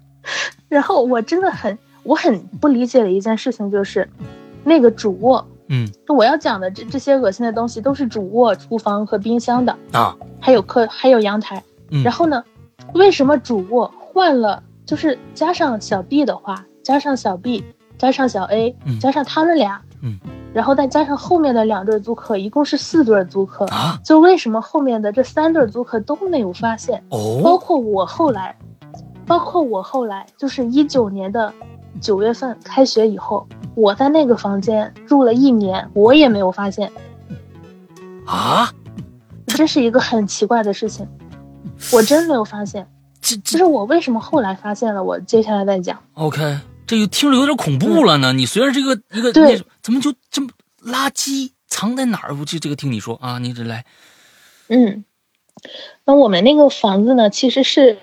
然后我真的很我很不理解的一件事情就是，那个主卧，嗯。就我要讲的这这些恶心的东西都是主卧、厨房和冰箱的，啊，还有客还有阳台。嗯。然后呢，为什么主卧换了，就是加上小 B 的话，加上小 B，加上小 A，、嗯。加上他们俩，嗯，然后再加上后面的两对租客，一共是四对租客。啊就为什么后面的这三对租客都没有发现？包哦括我后来，包括我后来，就是一九年的九月份开学以后，我在那个房间住了一年，我也没有发现，啊，这是一个很奇怪的事情，我真没有发现。这这是我为什么后来发现了，我接下来再讲。OK，这个听着有点恐怖了呢。你虽然是一个一个怎么就这么垃圾藏在哪儿？我这这个听你说啊，你这来，嗯，那我们那个房子呢，其实是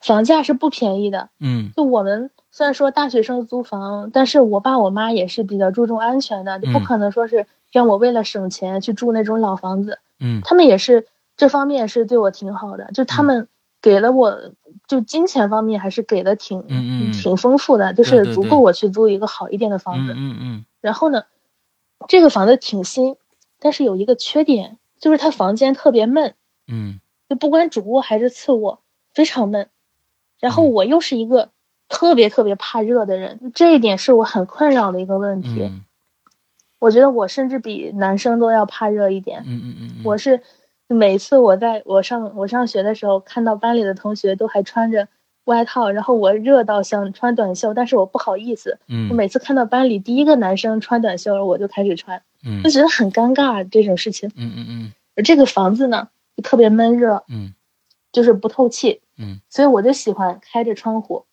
房价是不便宜的。嗯就我们虽然说大学生租房，但是我爸我妈也是比较注重安全的，就不嗯可能说是让我为了省钱去住那种老房子。嗯他们也是这方面是对我挺好的，就他们给了我，就金钱方面还是给的挺嗯嗯嗯挺丰富的，就是足够我去租一个好一点的房嗯子。嗯嗯然后呢，这个房子挺新，但是有一个缺点，就是它房间特别闷，嗯就不管主卧还是次卧，非常闷。然后嗯我又是一个特别特别怕热的人，这一点是我很困扰的一个问题。嗯我觉得我甚至比男生都要怕热一点。嗯嗯嗯，我是每次我在我上我上学的时候，看到班里的同学都还穿着外套，然后我热到想穿短袖，但是我不好意思。我嗯每次看到班里第一个男生穿短袖，我就开始穿，嗯就觉得很尴尬这种事情。嗯嗯嗯而这个房子呢，就特别闷热，嗯就是不透气，嗯所以我就喜欢开着窗户。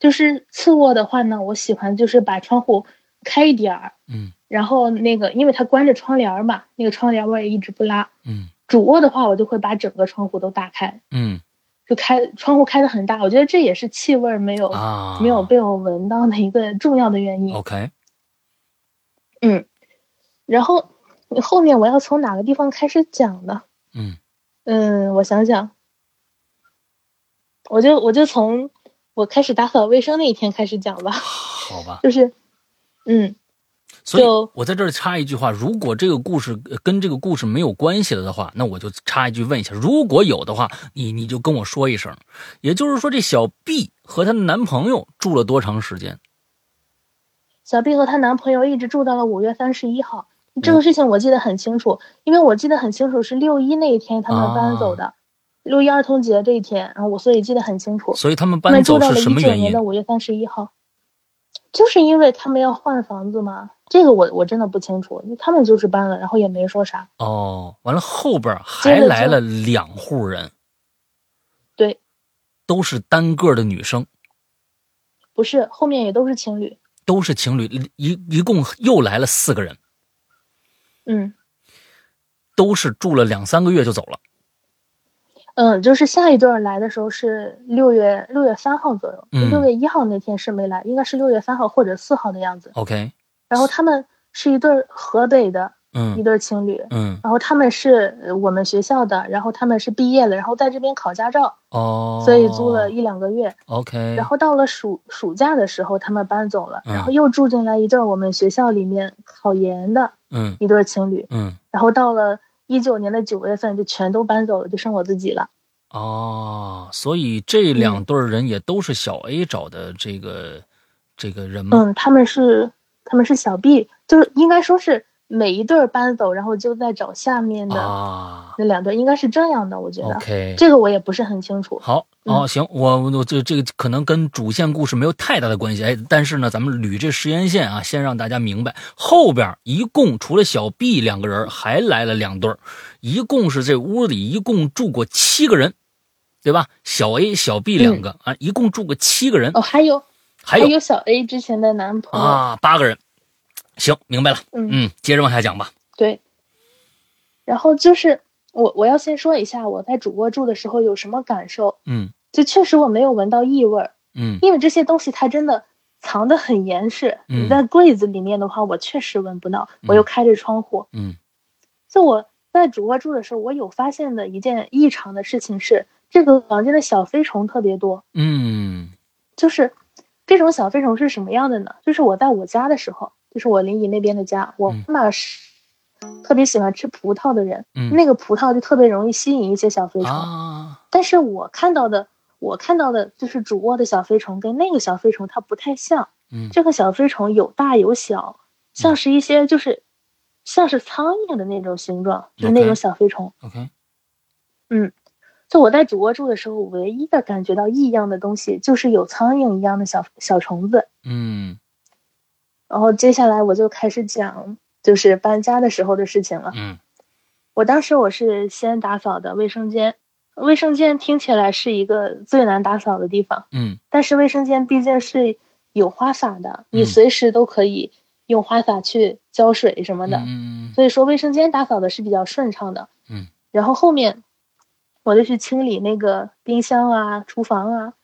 就是次卧的话呢，我喜欢就是把窗户开一点儿，嗯然后那个因为它关着窗帘嘛，那个窗帘我也一直不拉。嗯主卧的话，我就会把整个窗户都打开，嗯就开窗户开的很大。我觉得这也是气味儿没有、啊，没有被我闻到的一个重要的原因。OK，嗯，然后后面我要从哪个地方开始讲呢？嗯嗯，我想想，我就我就从我开始打扫卫生那一天开始讲吧。好吧。就是，嗯，所以我在这儿插一句话：如果这个故事呃跟这个故事没有关系了的话，那我就插一句问一下；如果有的话，你你就跟我说一声。也就是说，这小 B 和她的男朋友住了多长时间？小 B 和她男朋友一直住到了五月三十一号。嗯这个事情我记得很清楚，因为我记得很清楚是六一那一天他们搬走的，六一儿童节这一天，然后我所以记得很清楚。所以他们搬走是什么原因的？五月三十一号，就是因为他们要换房子吗。这个我我真的不清楚，他们就是搬了，然后也没说啥。哦，完了后边还来了两户人，对，都是单个的女生，不是，后面也都是情侣。都是情侣，一一共又来了四个人，嗯都是住了两三个月就走了。嗯，就是下一对儿来的时候是六月六月三号左右，嗯。六月一号那天是没来，应该是六月三号或者四号的样子。OK，然后他们是一对儿河北的嗯。一嗯对儿情侣，嗯。然后他们是呃我们学校的，然后他们是毕业了，然后在这边考驾照，哦，所以租了一两个月。OK，然后到了暑暑假的时候，他们搬走了，嗯。然后又住进来一对儿我们学校里面考研的嗯。一对儿情侣，嗯。然后到了一九年的九月份就全都搬走了，就剩我自己了。哦，所以这两对儿人也都是小 A 找的这个这个人吗？嗯，他们是他们是小 B，就是应该说是每一对儿搬走，然后就在找下面的啊那两对，应该是这样的，我觉得。，OK，这个我也不是很清楚。好嗯哦，行，我我这这个可能跟主线故事没有太大的关系，哎，但是呢，咱们捋这时间线啊，先让大家明白，后边一共除了小 B 两个人，还来了两对儿，一共是这屋里一共住过七个人，对吧？小 A、小 B 两个、啊，一共住过七个人，哦，还有还有小 A 之前的男朋友，啊八个人。行，明白了，嗯嗯，接着往下讲吧。对。然后就是我我要先说一下我在主卧住的时候有什么感受，嗯就确实我没有闻到异味儿，嗯因为这些东西它真的藏得很严实。嗯你在柜子里面的话，我确实闻不到。我又开着窗户，嗯就我在主卧住的时候，我有发现的一件异常的事情是，这个房间的小飞虫特别多。嗯就是这种小飞虫是什么样的呢？就是我在我家的时候，就是我临沂那边的家，我嗯妈妈是特别喜欢吃葡萄的人，嗯那个葡萄就特别容易吸引一些小飞虫。啊但是我看到的，我看到的就是主卧的小飞虫跟那个小飞虫它不太像。嗯这个小飞虫有大有小，像是一些就是像是苍蝇的那种形状，就是那种小飞虫。OK 就我在主卧住的时候，唯一的感觉到异样的东西就是有苍蝇一样的小小虫子。嗯然后接下来我就开始讲就是搬家的时候的事情了。嗯我当时我是先打扫的卫生间，卫生间听起来是一个最难打扫的地方，嗯但是卫生间毕竟是有花洒的，你嗯随时都可以用花洒去浇水什么的，嗯所以说卫生间打扫的是比较顺畅的。嗯，然后后面我就去清理那个冰箱啊、厨房啊。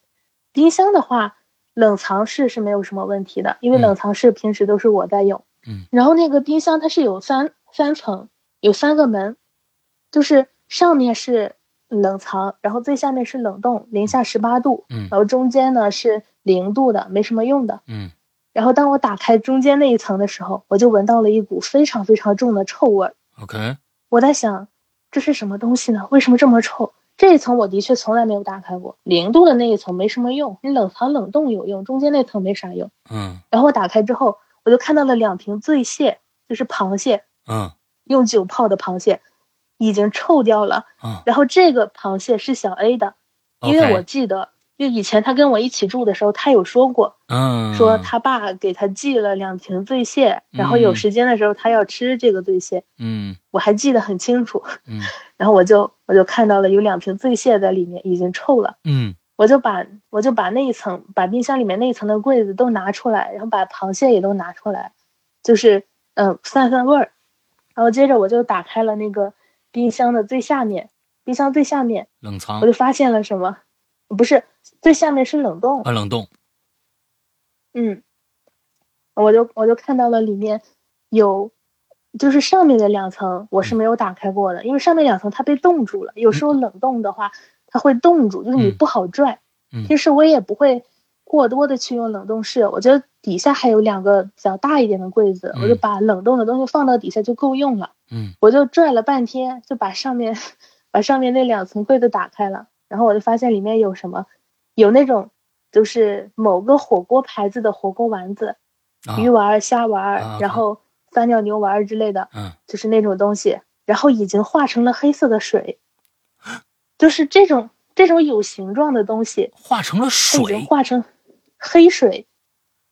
冰箱的话，冷藏室是没有什么问题的，因为嗯冷藏室平时都是我在用。嗯，然后那个冰箱它是有三三层，有三个门，就是上面是冷藏，然后最下面是冷冻，零下十八度，嗯然后中间呢是零度的，没什么用的。嗯然后当我打开中间那一层的时候，我就闻到了一股非常非常重的臭味儿。OK 我在想，这是什么东西呢？为什么这么臭？这一层我的确从来没有打开过，零度的那一层没什么用，你冷藏冷冻有用，中间那层没啥用。嗯然后我打开之后，我就看到了两瓶醉蟹，就是螃蟹，嗯用酒泡的螃蟹，已经臭掉了。嗯然后这个螃蟹是小 A 的，因为我记得，就以前他跟我一起住的时候，他有说过，嗯说他爸给他寄了两瓶醉蟹，然后有嗯时间的时候他要吃这个醉蟹，嗯我还记得很清楚。嗯 然后我就我就看到了有两瓶醉蟹在里面，已经臭了。嗯我就把我就把那一层，把冰箱里面那一层的柜子都拿出来，然后把螃蟹也都拿出来，就是嗯、呃散散味儿。然后接着我就打开了那个冰箱的最下面，冰箱最下面冷藏我就发现了什么？不是最下面是冷冻，啊冷冻嗯，我就我就看到了里面有，就是上面的两层我是没有打开过的，因为上面两层它被冻住了。有时候冷冻的话，它会冻住，就是你嗯不好拽。嗯平时我也不会过多的去用冷冻室，我觉得底下还有两个比较大一点的柜子，我就嗯把冷冻的东西放到底下就够用了。嗯我就拽了半天，就把上面 把上面那两层柜子打开了，然后我就发现里面有什么，有那种就是某个火锅牌子的火锅丸子，啊鱼丸儿、虾丸然后三角牛丸儿之类的，嗯就是那种东西，然后已经化成了黑色的水，就是这种这种有形状的东西，化成了水已经水。化成黑水，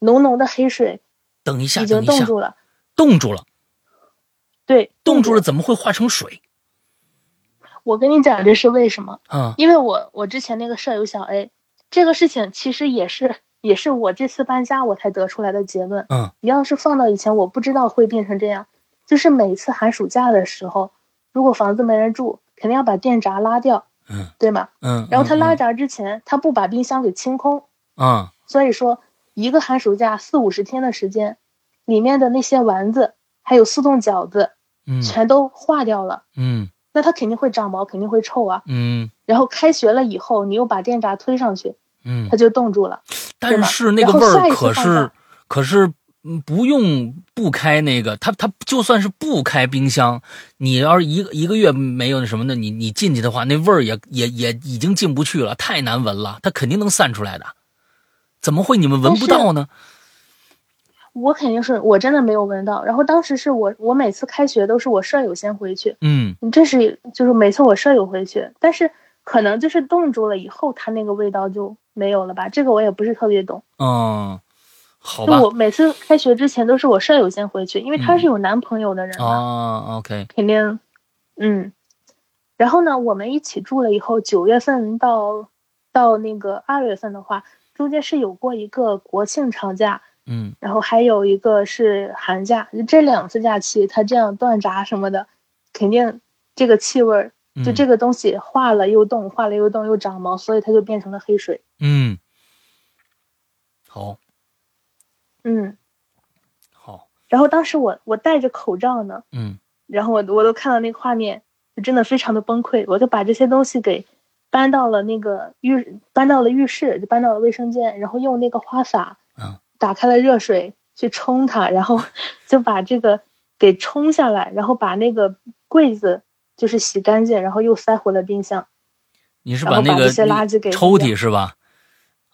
浓浓的黑水等一下，已经冻住了，冻住了，对，冻住了，怎么会化成水？我跟你讲这是为什么？嗯因为我我之前那个舍友小 A，这个事情其实也是也是我这次搬家我才得出来的结论。嗯你要是放到以前，我不知道会变成这样。就是每次寒暑假的时候，如果房子没人住，肯定要把电闸拉掉，嗯对吗？嗯，然后他拉嗯闸之前，他不把冰箱给清空，嗯所以说一个寒暑假四五十天的时间，里面的那些丸子还有速冻饺子嗯全都化掉了，嗯那它肯定会长毛，肯定会臭啊。嗯然后开学了以后，你又把电闸推上去，嗯它，就冻住了。但是那个味儿可是可是嗯不用不开那个，它它就算是不开冰箱，你要是一个一个月没有那什么的，你你进去的话，那味儿也也也已经进不去了，太难闻了，它肯定能散出来的。怎么会你们闻不到呢？我肯定是我真的没有闻到。然后当时是我我每次开学都是我舍友先回去，嗯这是就是每次我舍友回去，但是可能就是冻住了以后，它那个味道就没有了吧？这个我也不是特别懂。嗯，好吧就我每次开学之前都是我舍友先回去，因为她是有男朋友的人嘛，啊，OK，肯定，嗯。然后呢，我们一起住了以后，九月份到到那个二月份的话，中间是有过一个国庆长假，嗯。然后还有一个是寒假，就这两次假期，它这样断闸什么的，肯定这个气味儿，就嗯。这个东西化了又冻，化了又冻又长毛，所以它就变成了黑水。嗯，好嗯，好，然后当时我我戴着口罩呢，嗯。然后我我都看到那个画面，就真的非常的崩溃。我就把这些东西给搬到了那个浴，搬到了浴室，就搬到了卫生间，然后用那个花洒，嗯，打开了热水去冲它，然后 就把这个给冲下来，然后把那个柜子就是洗干净，然后又塞回了冰箱。你是把那个把些垃圾给抽屉是吧？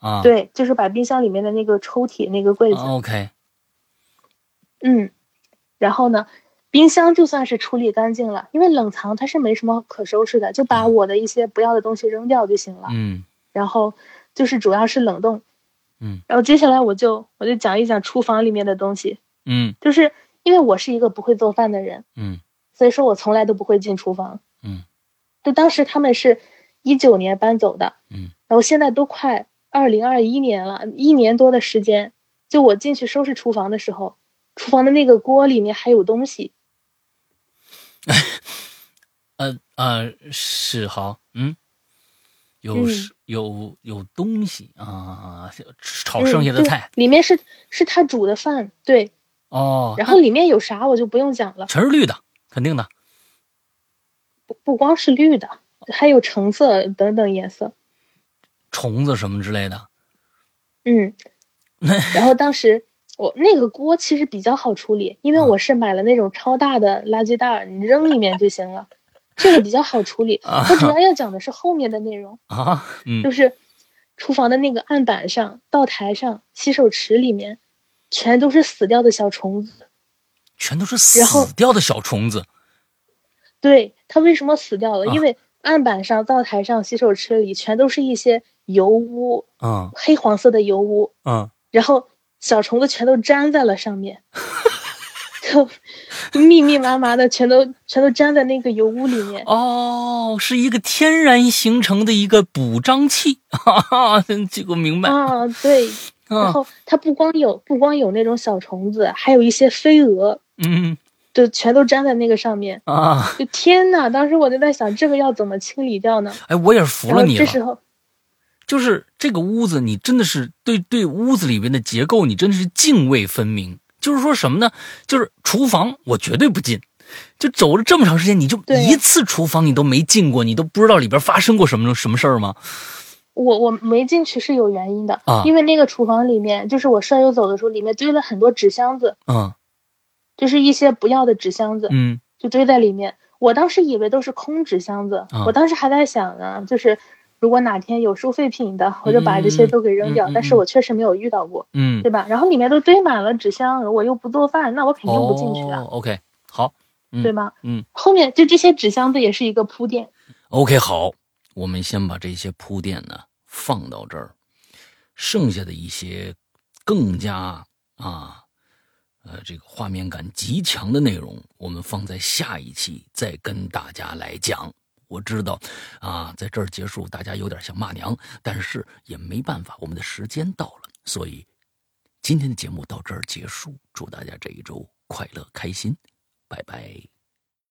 啊，对，就是把冰箱里面的那个抽屉那个柜子，啊，OK，嗯，然后呢，冰箱就算是处理干净了，因为冷藏它是没什么可收拾的，就把我的一些不要的东西扔掉就行了。嗯然后就是主要是冷冻，嗯。然后接下来我就我就讲一讲厨房里面的东西，嗯。就是因为我是一个不会做饭的人，嗯。所以说我从来都不会进厨房。嗯，就当时他们是一九年搬走的，嗯，然后现在都快二零二一年了，一年多的时间，就我进去收拾厨房的时候，厨房的那个锅里面还有东西，呃呃是好，嗯，有嗯。有有东西啊，炒剩下的嗯菜。对里面是是他煮的饭，对，哦，然后里面有啥我就不用讲了，全是绿的，肯定的。不不光是绿的，还有橙色等等颜色，虫子什么之类的。嗯，然后当时我那个锅其实比较好处理，因为我是买了那种超大的垃圾袋，你扔里面就行了，这个比较好处理。啊我主要要讲的是后面的内容，啊，嗯就是厨房的那个案板上、灶台上、洗手池里面，全都是死掉的小虫子。全都是死掉的小虫子。对，它为什么死掉了？啊因为案板上、灶台上、洗手池里全都是一些油污，嗯黑黄色的油污，嗯，然后小虫子全都粘在了上面，就 密密麻麻的，全都全都粘在那个油污里面。哦，是一个天然形成的一个补张器，哈哈，这个明白。啊，对，然啊，后它不光有不光有那种小虫子，还有一些飞蛾，嗯就全都粘在那个上面。啊，就天呐，当时我就在想，这个要怎么清理掉呢？哎，我也是服了你了。这时候，就是这个屋子，你真的是对对屋子里面的结构，你真的是泾渭分明。就是说什么呢？就是厨房我绝对不进，就走了这么长时间，你就一次厨房你都没进过，你都不知道里边发生过什么什么事儿吗？我我没进去是有原因的，啊因为那个厨房里面，就是我舍友走的时候，里面堆了很多纸箱子，嗯就是一些不要的纸箱子。嗯就堆在里面。我当时以为都是空纸箱子，啊我当时还在想呢，就是如果哪天有收废品的，我就把这些都给扔掉。嗯嗯嗯但是我确实没有遇到过，嗯，对吧？然后里面都堆满了纸箱，我又不做饭，那我肯定不进去啊，哦、OK，好，嗯对吗？嗯后面就这些纸箱子也是一个铺垫，，OK，好，我们先把这些铺垫呢放到这儿，剩下的一些更加啊，呃，这个画面感极强的内容，我们放在下一期再跟大家来讲。我知道，啊，在这儿结束，大家有点想骂娘，但是也没办法，我们的时间到了，所以今天的节目到这儿结束。祝大家这一周快乐开心，拜拜。